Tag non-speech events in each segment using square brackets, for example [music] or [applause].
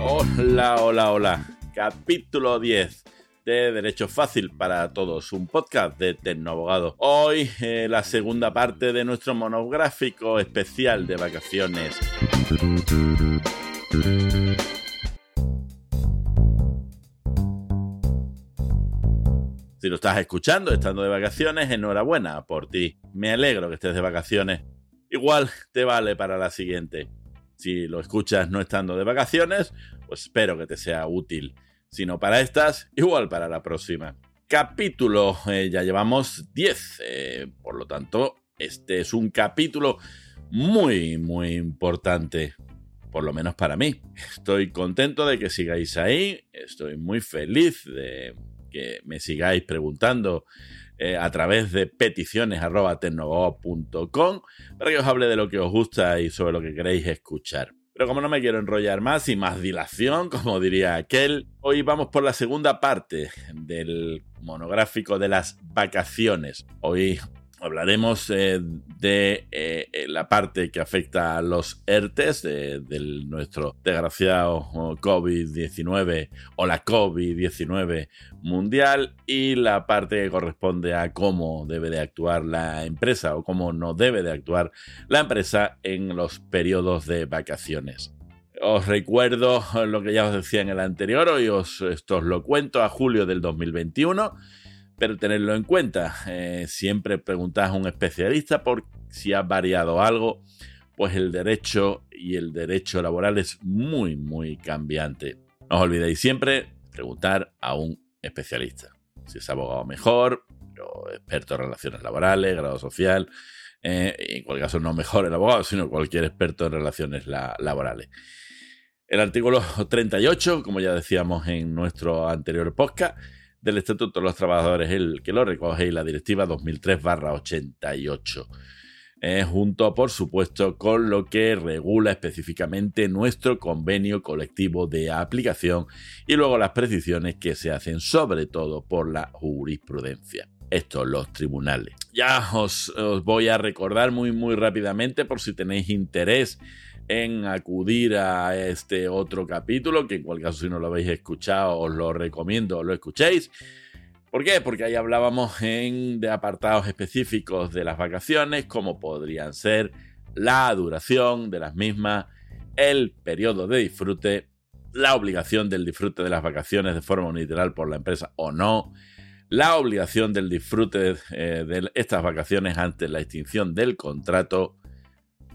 Hola, hola, hola. Capítulo 10 de Derecho Fácil para Todos, un podcast de Tecnoabogado. Hoy eh, la segunda parte de nuestro monográfico especial de vacaciones. Si lo estás escuchando estando de vacaciones, enhorabuena por ti. Me alegro que estés de vacaciones. Igual te vale para la siguiente. Si lo escuchas no estando de vacaciones, pues espero que te sea útil. Si no para estas, igual para la próxima. Capítulo, eh, ya llevamos 10. Eh, por lo tanto, este es un capítulo muy, muy importante. Por lo menos para mí. Estoy contento de que sigáis ahí. Estoy muy feliz de que me sigáis preguntando eh, a través de peticiones arroba para que os hable de lo que os gusta y sobre lo que queréis escuchar. Pero como no me quiero enrollar más y más dilación, [laughs] como diría aquel, hoy vamos por la segunda parte del monográfico de las vacaciones. Hoy hablaremos eh, de eh, la parte que afecta a los ERTES de, nuestro desgraciado COVID-19 o la COVID-19 mundial y la parte que corresponde a cómo debe de actuar la empresa o cómo no debe de actuar la empresa en los periodos de vacaciones. Os recuerdo lo que ya os decía en el anterior, hoy os, esto os lo cuento a julio del 2021 pero tenerlo en cuenta. Eh, siempre preguntad a un especialista por si ha variado algo, pues el derecho y el derecho laboral es muy, muy cambiante. No os olvidéis siempre preguntar a un especialista. Si es abogado mejor, experto en relaciones laborales, grado social, eh, en cualquier caso no mejor el abogado, sino cualquier experto en relaciones laborales. El artículo 38, como ya decíamos en nuestro anterior podcast, del Estatuto de los Trabajadores, el que lo recoge y la Directiva 2003-88. Eh, junto, por supuesto, con lo que regula específicamente nuestro convenio colectivo de aplicación y luego las precisiones que se hacen sobre todo por la jurisprudencia. Estos los tribunales. Ya os, os voy a recordar muy muy rápidamente por si tenéis interés en acudir a este otro capítulo, que en cualquier caso si no lo habéis escuchado os lo recomiendo, lo escuchéis. ¿Por qué? Porque ahí hablábamos en, de apartados específicos de las vacaciones, como podrían ser la duración de las mismas, el periodo de disfrute, la obligación del disfrute de las vacaciones de forma unilateral por la empresa o no, la obligación del disfrute eh, de estas vacaciones ante la extinción del contrato,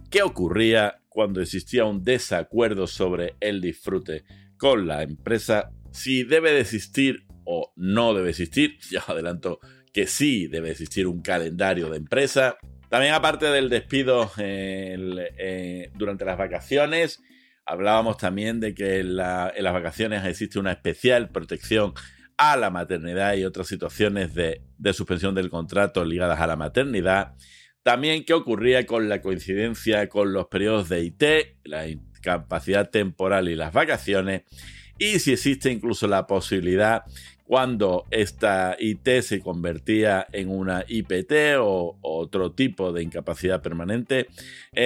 qué ocurría cuando existía un desacuerdo sobre el disfrute con la empresa, si debe de existir o no debe existir. [laughs] Ya adelanto que sí debe existir un calendario de empresa. También aparte del despido eh, durante las vacaciones, hablábamos también de que en, las vacaciones existe una especial protección a la maternidad y otras situaciones de suspensión del contrato ligadas a la maternidad. También qué ocurría con la coincidencia con los periodos de IT, la incapacidad temporal y las vacaciones, y si existe incluso la posibilidad cuando esta IT se convertía en una IPT o, otro tipo de incapacidad permanente,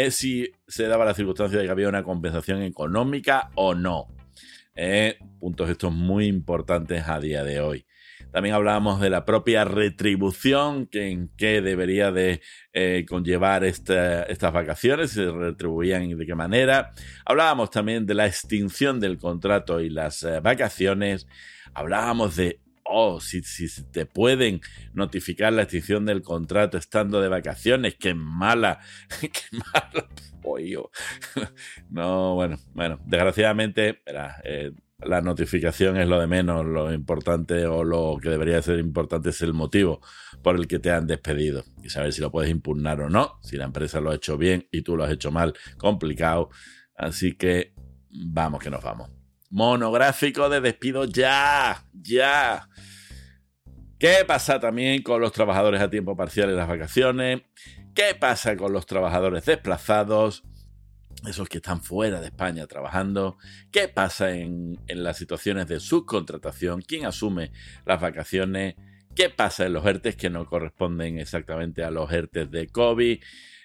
si se daba la circunstancia de que había una compensación económica o no. Eh, puntos estos muy importantes a día de hoy. También hablábamos de la propia retribución que, en qué debería de eh, conllevar estas vacaciones, si se retribuían y de qué manera. Hablábamos también de la extinción del contrato y las eh, vacaciones. Hablábamos de oh, si, si, te pueden notificar la extinción del contrato estando de vacaciones, qué mala, [laughs] qué mala [laughs] pollo. [laughs] No, bueno, bueno, desgraciadamente, eh, la notificación es lo de menos, lo importante o lo que debería ser importante es el motivo por el que te han despedido y saber si lo puedes impugnar o no, si la empresa lo ha hecho bien y tú lo has hecho mal, complicado. Así que vamos que nos vamos. Monográfico de despido ya, ya. ¿Qué pasa también con los trabajadores a tiempo parcial en las vacaciones? ¿Qué pasa con los trabajadores desplazados? Esos que están fuera de España trabajando, qué pasa en, las situaciones de subcontratación, quién asume las vacaciones, qué pasa en los ERTES que no corresponden exactamente a los ERTES de COVID,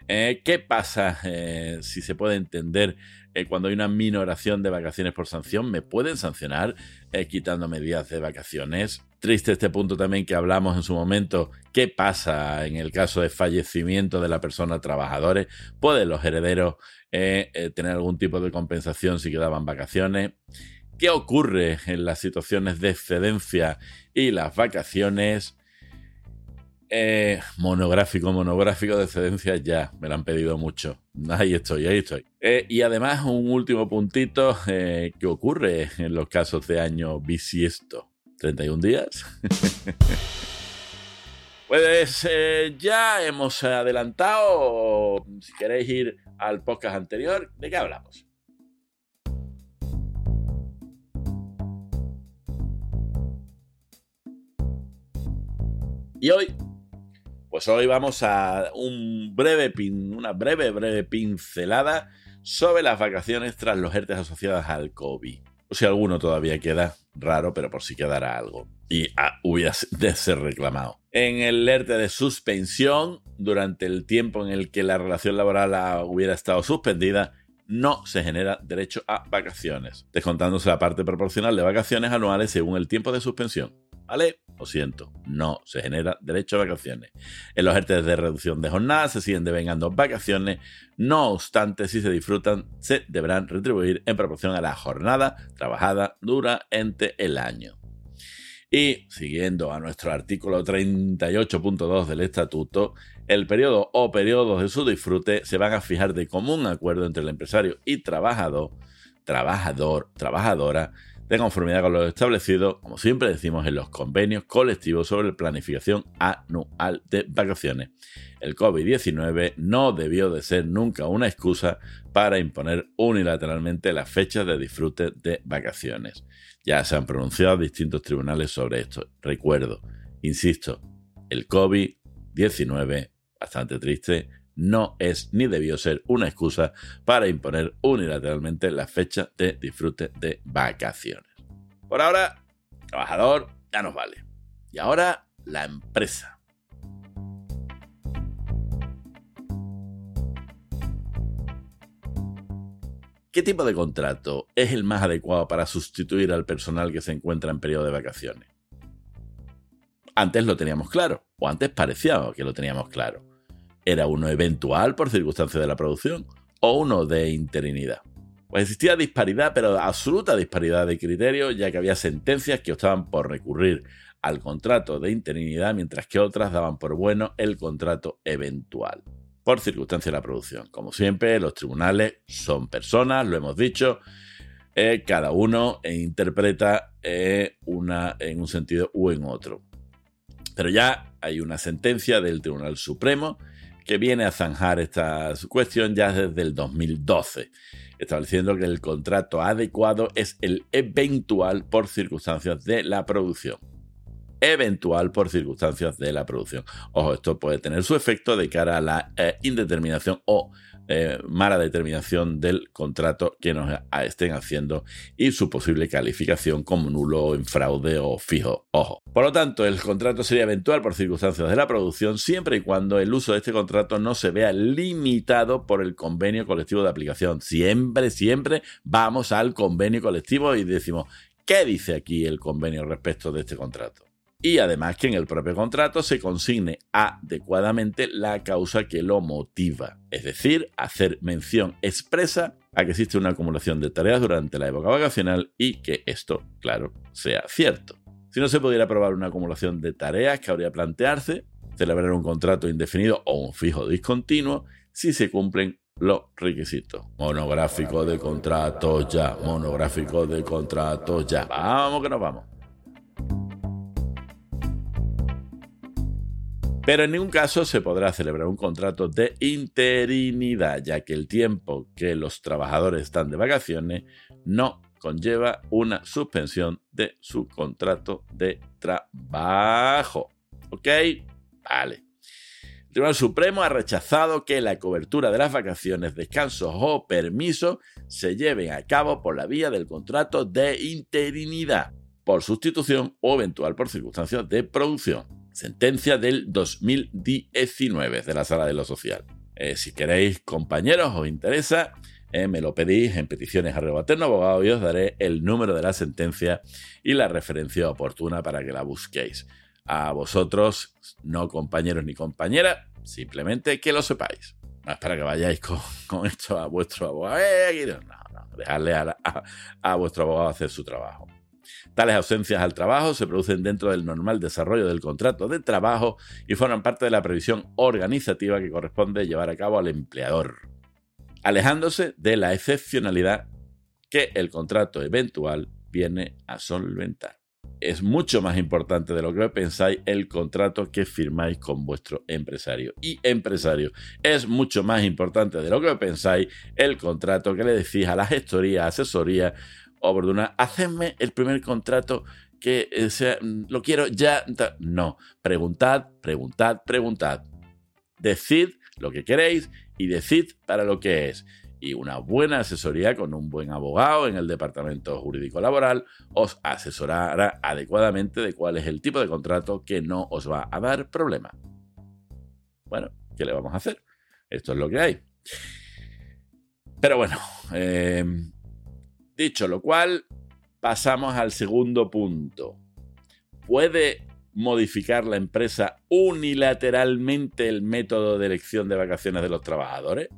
eh, qué pasa eh, si se puede entender eh, cuando hay una minoración de vacaciones por sanción, me pueden sancionar quitándome días de vacaciones. Triste este punto también que hablamos en su momento. ¿Qué pasa en el caso de fallecimiento de la persona trabajadora? ¿Pueden los herederos eh, tener algún tipo de compensación si quedaban vacaciones? ¿Qué ocurre en las situaciones de excedencia y las vacaciones? Eh, monográfico, monográfico de excedencia ya, me lo han pedido mucho. Ahí estoy, ahí estoy. Eh, y además un último puntito, eh, ¿qué ocurre en los casos de año bisiesto? ¿31 días? [laughs] pues ya hemos adelantado, si queréis ir al podcast anterior, ¿de qué hablamos? Y hoy pues hoy vamos a un breve pin, una breve, breve pincelada sobre las vacaciones tras los ERTES asociadas al COVID. Si alguno todavía queda raro, pero por si quedara algo. Y ah, hubiera [laughs] de ser reclamado. En el ERTE de suspensión, durante el tiempo en el que la relación laboral hubiera estado suspendida, no se genera derecho a vacaciones, descontándose la parte proporcional de vacaciones anuales según el tiempo de suspensión. ¿Vale? Lo siento, no se genera derecho a vacaciones. En los ERTE de reducción de jornada se siguen devengando vacaciones, no obstante, si se disfrutan, se deberán retribuir en proporción a la jornada trabajada durante el año. Y siguiendo a nuestro artículo 38.2 del Estatuto, el periodo o periodos de su disfrute se van a fijar de común acuerdo entre el empresario y trabajador, trabajador, trabajadora, de conformidad con lo establecido, como siempre decimos, en los convenios colectivos sobre la planificación anual de vacaciones. El COVID-19 no debió de ser nunca una excusa para imponer unilateralmente las fechas de disfrute de vacaciones. Ya se han pronunciado distintos tribunales sobre esto. Recuerdo, insisto, el COVID-19, bastante triste, no es ni debió ser una excusa para imponer unilateralmente la fecha de disfrute de vacaciones. Por ahora, trabajador ya nos vale. Y ahora, la empresa. ¿Qué tipo de contrato es el más adecuado para sustituir al personal que se encuentra en periodo de vacaciones? Antes lo teníamos claro, o antes parecía que lo teníamos claro ¿Era uno eventual por circunstancias de la producción o uno de interinidad? Pues existía disparidad, pero absoluta disparidad de criterios, ya que había sentencias que optaban por recurrir al contrato de interinidad, mientras que otras daban por bueno el contrato eventual, por circunstancias de la producción. Como siempre, los tribunales son personas, lo hemos dicho, eh, cada uno interpreta eh, una en un sentido u en otro. Pero ya hay una sentencia del Tribunal Supremo que viene a zanjar esta cuestión ya desde el 2012, estableciendo que el contrato adecuado es el eventual por circunstancias de la producción. Eventual por circunstancias de la producción. Ojo, esto puede tener su efecto de cara a la eh, indeterminación o eh, mala determinación del contrato que nos estén haciendo y su posible calificación como nulo, en fraude o fijo. Ojo. Por lo tanto, el contrato sería eventual por circunstancias de la producción siempre y cuando el uso de este contrato no se vea limitado por el convenio colectivo de aplicación. Siempre, siempre vamos al convenio colectivo y decimos, ¿qué dice aquí el convenio respecto de este contrato? Y además que en el propio contrato se consigne adecuadamente la causa que lo motiva, es decir, hacer mención expresa a que existe una acumulación de tareas durante la época vacacional y que esto, claro, sea cierto. Si no se pudiera aprobar una acumulación de tareas, que habría plantearse celebrar un contrato indefinido o un fijo discontinuo si se cumplen los requisitos. Monográfico de contrato ya, monográfico de contrato ya. Vamos que nos vamos. Pero en ningún caso se podrá celebrar un contrato de interinidad, ya que el tiempo que los trabajadores están de vacaciones no conlleva una suspensión de su contrato de trabajo. ¿Ok? Vale. El Tribunal Supremo ha rechazado que la cobertura de las vacaciones, descansos o permisos se lleven a cabo por la vía del contrato de interinidad, por sustitución o eventual por circunstancias de producción. Sentencia del 2019 de la Sala de lo Social. Eh, si queréis, compañeros, os interesa, eh, me lo pedís en peticiones a Rebaterno Abogado y os daré el número de la sentencia y la referencia oportuna para que la busquéis. A vosotros, no compañeros ni compañeras, simplemente que lo sepáis. No para que vayáis con, esto a vuestro abogado. Eh, no, no, dejadle a vuestro abogado hacer su trabajo. Tales ausencias al trabajo se producen dentro del normal desarrollo del contrato de trabajo y forman parte de la previsión organizativa que corresponde llevar a cabo al empleador, alejándose de la excepcionalidad que el contrato eventual viene a solventar. Es mucho más importante de lo que pensáis el contrato que firmáis con vuestro empresario. Y empresario, es mucho más importante de lo que pensáis el contrato que le decís a la gestoría, asesoría oportuna, hacedme el primer contrato que eh, sea, mm, lo quiero ya. No, preguntad, preguntad, preguntad. Decid lo que queréis y decid para lo que es. Y una buena asesoría con un buen abogado en el departamento jurídico laboral os asesorará adecuadamente de cuál es el tipo de contrato que no os va a dar problema. Bueno, ¿qué le vamos a hacer? Esto es lo que hay. Pero bueno, eh, Dicho lo cual, pasamos al segundo punto. ¿Puede modificar la empresa unilateralmente el método de elección de vacaciones de los trabajadores?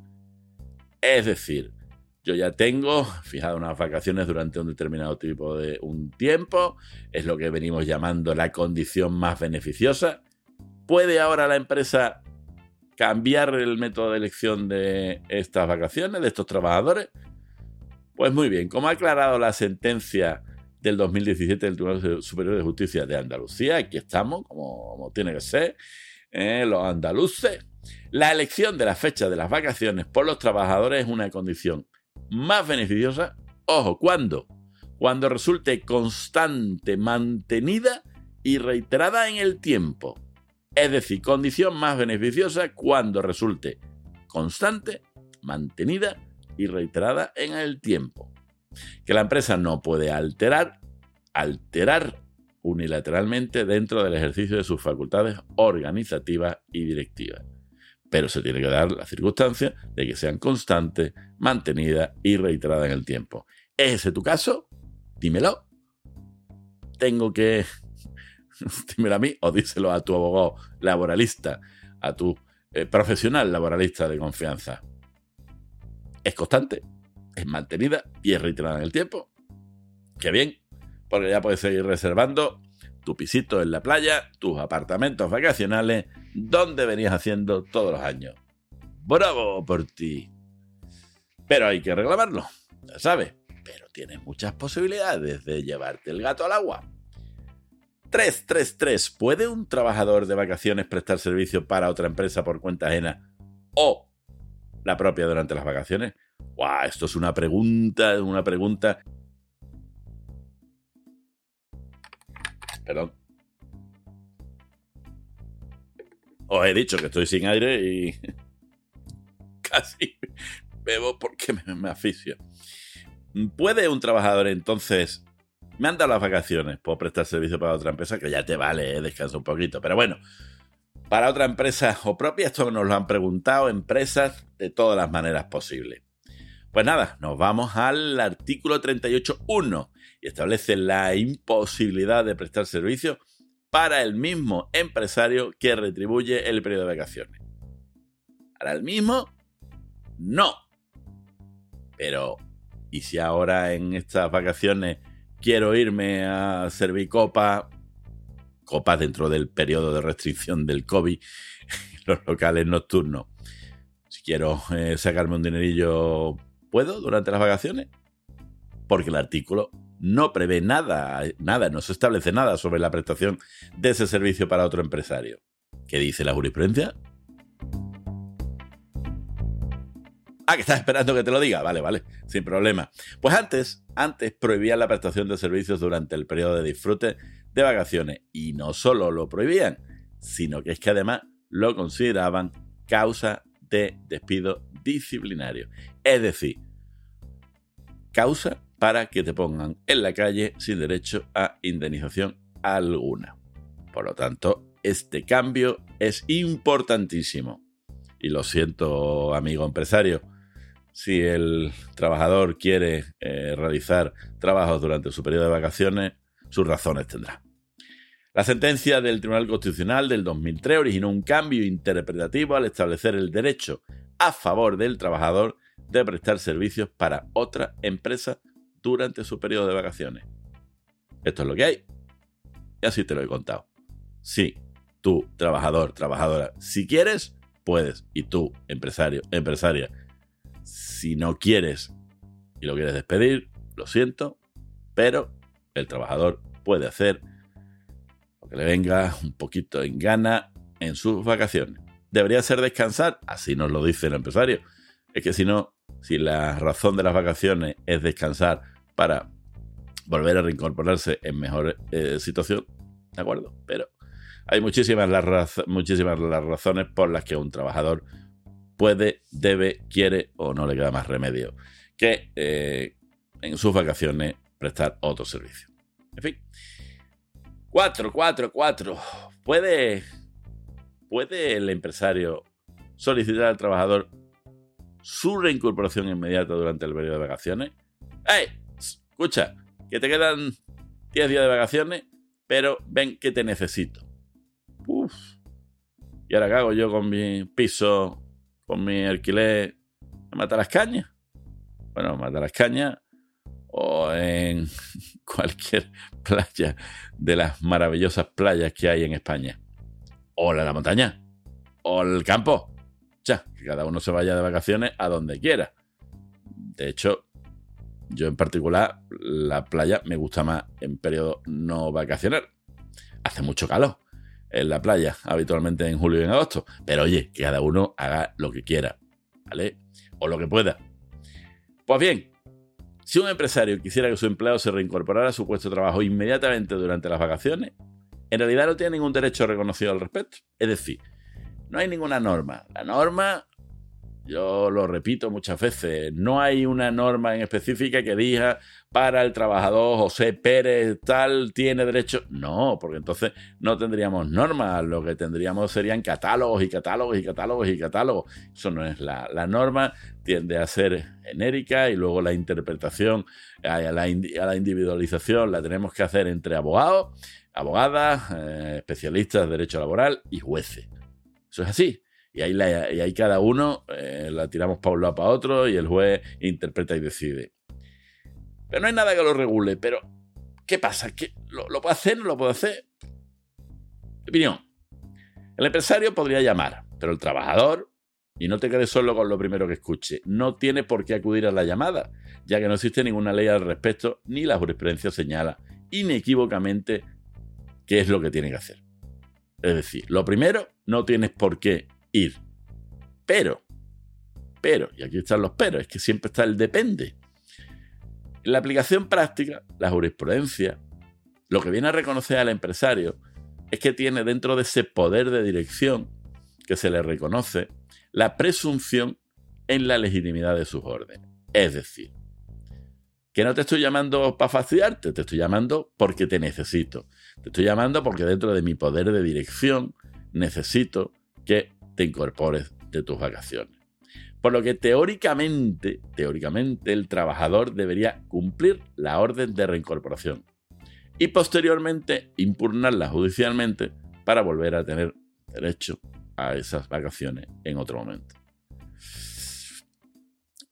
Es decir, yo ya tengo fijado unas vacaciones durante un determinado tipo de un tiempo, es lo que venimos llamando la condición más beneficiosa. ¿Puede ahora la empresa cambiar el método de elección de estas vacaciones, de estos trabajadores? Pues muy bien, como ha aclarado la sentencia del 2017 del Tribunal Superior de Justicia de Andalucía, aquí estamos, como, tiene que ser, eh, los andaluces, la elección de la fecha de las vacaciones por los trabajadores es una condición más beneficiosa, ojo, ¿cuándo? Cuando resulte constante, mantenida y reiterada en el tiempo. Es decir, condición más beneficiosa cuando resulte constante, mantenida y reiterada en el tiempo. Que la empresa no puede alterar, alterar unilateralmente dentro del ejercicio de sus facultades organizativas y directivas. Pero se tiene que dar la circunstancia de que sean constantes, mantenidas y reiteradas en el tiempo. ¿Es ese tu caso? Dímelo. Tengo que... [laughs] Dímelo a mí o díselo a tu abogado laboralista, a tu eh, profesional laboralista de confianza es constante, es mantenida y es reiterada en el tiempo. Qué bien, porque ya puedes seguir reservando tu pisito en la playa, tus apartamentos vacacionales, donde venías haciendo todos los años. ¡Bravo por ti! Pero hay que reclamarlo, ya sabes, pero tienes muchas posibilidades de llevarte el gato al agua. 333. ¿Puede un trabajador de vacaciones prestar servicio para otra empresa por cuenta ajena o la propia durante las vacaciones? ¡Guau! Esto es una pregunta, una pregunta. Perdón. Os he dicho que estoy sin aire y [laughs] casi bebo porque me, me. ¿Puede un trabajador entonces me han dado las vacaciones, puedo prestar servicio para otra empresa, que ya te vale, eh, descansa un poquito. Pero bueno, para otra empresa [laughs] o propia, esto nos lo han preguntado empresas de todas las maneras posibles. Pues nada, nos vamos al artículo 38.1 y establece la imposibilidad de prestar servicio para el mismo empresario que retribuye el periodo de vacaciones. ¿Para el mismo? No. Pero, ¿y si ahora en estas vacaciones quiero irme a servir copa copas dentro del periodo de restricción del COVID, [laughs] los locales nocturnos. Si quiero eh, sacarme un dinerillo, ¿puedo durante las vacaciones? Porque el artículo no prevé nada, nada, no se establece nada sobre la prestación de ese servicio para otro empresario. ¿Qué dice la jurisprudencia? Ah, que estás esperando que te lo diga. Vale, vale, sin problema. Pues antes, antes prohibía la prestación de servicios durante el periodo de disfrute de vacaciones. Y no solo lo prohibían, sino que es que además lo consideraban causa de despido disciplinario. Es decir, causa para que te pongan en la calle sin derecho a indemnización alguna. Por lo tanto, este cambio es importantísimo. Y lo siento, amigo empresario, si el trabajador quiere eh, realizar trabajos durante su periodo de vacaciones, sus razones tendrá. La sentencia del Tribunal Constitucional del 2003 originó un cambio interpretativo al establecer el derecho a favor del trabajador de prestar servicios para otra empresa durante su periodo de vacaciones. Esto es lo que hay. Y así te lo he contado. Sí, tú, trabajador, trabajadora, si quieres, puedes. Y tú, empresario, empresaria, si no quieres y lo quieres despedir, lo siento, pero el trabajador puede hacer le venga un poquito en gana en sus vacaciones. ¿Debería ser descansar? Así nos lo dice el empresario. Es que si no, si la razón de las vacaciones es descansar para volver a reincorporarse en mejor eh, situación, ¿de acuerdo? Pero hay muchísimas las, muchísimas las razones por las que un trabajador puede, debe, quiere o no le queda más remedio que eh, en sus vacaciones prestar otro servicio. En fin. 4, 4, 4. ¿Puede, ¿Puede el empresario solicitar al trabajador su reincorporación inmediata durante el periodo de vacaciones? ¡Ey! Escucha, que te quedan 10 días de vacaciones, pero ven que te necesito. Uf. ¿Y ahora qué hago yo con mi piso con mi alquiler en las Cañas. Bueno, las Cañas o en [laughs] cualquier playa de las maravillosas playas que hay en España. O en la montaña. O el campo. Ya, que cada uno se vaya de vacaciones a donde quiera. De hecho, yo en particular, la playa me gusta más en periodo no vacacional. Hace mucho calor en la playa, habitualmente en julio y en agosto. Pero oye, que cada uno haga lo que quiera, ¿vale? O lo que pueda. Pues bien, si un empresario quisiera que su empleado se reincorporara a su puesto de trabajo inmediatamente durante las vacaciones, en realidad no tiene ningún derecho reconocido al respecto. Es decir, no hay ninguna norma. La norma yo lo repito muchas veces, no hay una norma en específica que diga para el trabajador José Pérez tal tiene derecho. No, porque entonces no tendríamos normas, lo que tendríamos serían catálogos y catálogos y catálogos y catálogos. Eso no es la, la norma, tiende a ser genérica y luego la interpretación, a la, individualización la tenemos que hacer entre abogados, abogadas, eh, especialistas de derecho laboral y jueces. Eso es así. Y ahí, cada uno eh, la tiramos para un lado para otro y el juez interpreta y decide. Pero no hay nada que lo regule. Pero, ¿qué pasa? ¿Qué, lo, ¿Lo puede hacer? ¿No lo puede hacer? Opinión. El empresario podría llamar, pero el trabajador, y no te quedes solo con lo primero que escuche, no tiene por qué acudir a la llamada, ya que no existe ninguna ley al respecto, ni la jurisprudencia señala inequívocamente qué es lo que tiene que hacer. Es decir, lo primero, no tienes por qué ir. Pero, pero, y aquí están los pero, es que siempre está el depende. En la aplicación práctica, la jurisprudencia, lo que viene a reconocer al empresario es que tiene dentro de ese poder de dirección que se le reconoce la presunción en la legitimidad de sus órdenes. Es decir, que no te estoy llamando para fastidiarte, te estoy llamando porque te necesito. Te estoy llamando porque dentro de mi poder de dirección necesito que te incorpores de tus vacaciones. Por lo que teóricamente, teóricamente el trabajador debería cumplir la orden de reincorporación y posteriormente impugnarla judicialmente para volver a tener derecho a esas vacaciones en otro momento.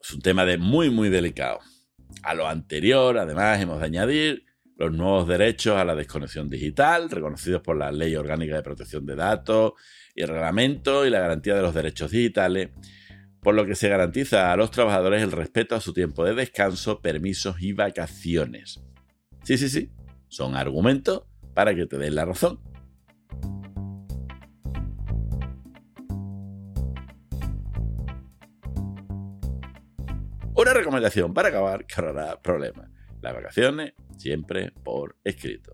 Es un tema de muy muy delicado. A lo anterior, además, hemos de añadir los nuevos derechos a la desconexión digital, reconocidos por la Ley Orgánica de Protección de Datos y Reglamento y la garantía de los derechos digitales, por lo que se garantiza a los trabajadores el respeto a su tiempo de descanso, permisos y vacaciones. Sí, sí, sí, son argumentos para que te den la razón. Una recomendación para acabar que ahorrará problemas. Las vacaciones siempre por escrito.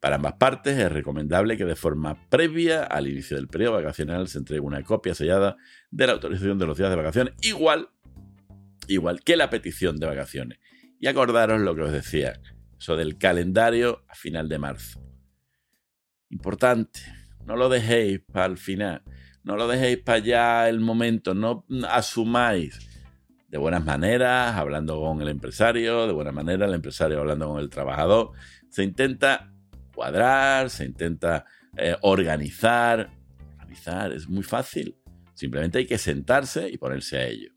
Para ambas partes es recomendable que de forma previa al inicio del periodo vacacional se entregue una copia sellada de la autorización de los días de vacaciones, igual, igual que la petición de vacaciones. Y acordaros lo que os decía, eso del calendario a final de marzo. Importante, no lo dejéis para el final, no lo dejéis para allá el momento, no asumáis de buenas maneras, hablando con el empresario, de buena manera el empresario hablando con el trabajador. Se intenta cuadrar, se intenta eh, organizar. Organizar es muy fácil. Simplemente hay que sentarse y ponerse a ello.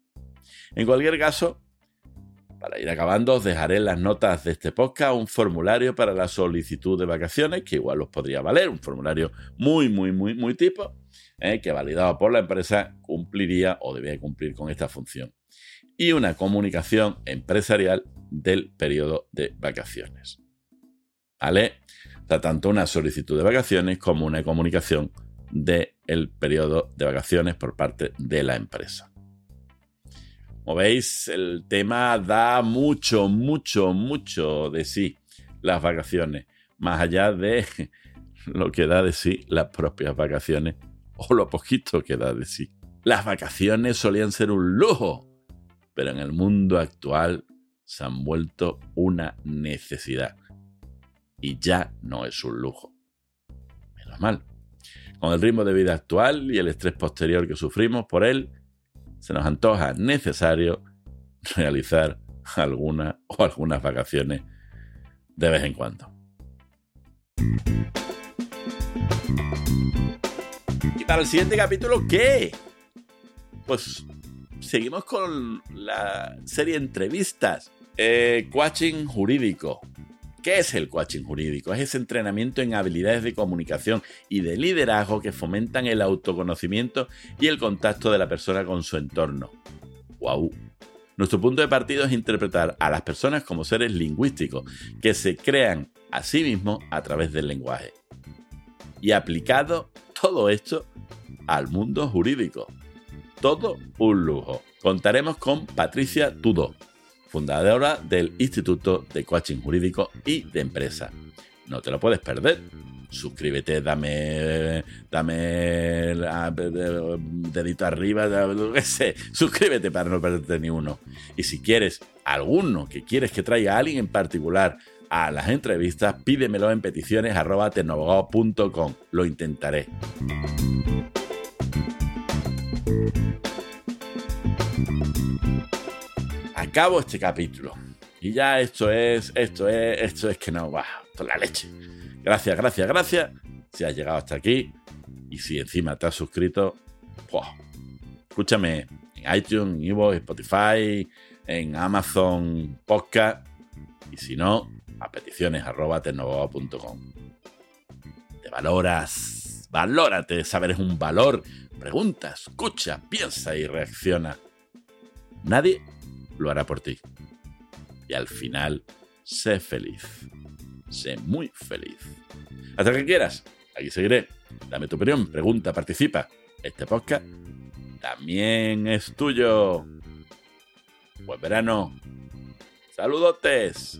En cualquier caso, para ir acabando, os dejaré en las notas de este podcast un formulario para la solicitud de vacaciones, que igual os podría valer, un formulario muy, muy, muy, muy tipo, eh, que validado por la empresa cumpliría o debía cumplir con esta función. Y una comunicación empresarial del periodo de vacaciones. ¿Vale? O tanto una solicitud de vacaciones como una comunicación del periodo de vacaciones por parte de la empresa. Como veis, el tema da mucho, mucho, mucho de sí las vacaciones, más allá de [laughs] lo que da de sí las propias vacaciones o lo poquito que da de sí. Las vacaciones solían ser un lujo, pero en el mundo actual se han vuelto una necesidad. Y ya no es un lujo. Menos mal. Con el ritmo de vida actual y el estrés posterior que sufrimos por él, se nos antoja necesario realizar alguna o algunas vacaciones de vez en cuando. Y para el siguiente capítulo, ¿qué? Pues seguimos con la serie entrevistas. Eh, coaching jurídico. ¿Qué es el coaching jurídico? Es ese entrenamiento en habilidades de comunicación y de liderazgo que fomentan el autoconocimiento y el contacto de la persona con su entorno. ¡Wow! Nuestro punto de partida es interpretar a las personas como seres lingüísticos que se crean a sí mismos a través del lenguaje. Y aplicado todo esto al mundo jurídico. Todo un lujo. Contaremos con Patricia Tudo, fundadora del Instituto de Coaching Jurídico y de Empresa. No te lo puedes perder. Suscríbete, dame, dame dedito arriba, qué sé. Suscríbete para no perderte ni uno. Y si quieres alguno que quieres que traiga a alguien en particular a las entrevistas, pídemelo en peticiones arroba Lo intentaré. Acabo este capítulo. Y ya esto es, esto es, esto es que no, va, toda la leche. Gracias, gracias, gracias. Si has llegado hasta aquí y si encima te has suscrito, escúchame en iTunes, en Evox, Spotify, en Amazon Podcast y si no, a peticiones arroba Te valoras, valórate, saber es un valor. Pregunta, escucha, piensa y reacciona. Nadie lo hará por ti. Y al final, sé feliz. Sé muy feliz. Hasta que quieras, aquí seguiré. Dame tu opinión, pregunta, participa. Este podcast también es tuyo. Buen verano. Saludotes.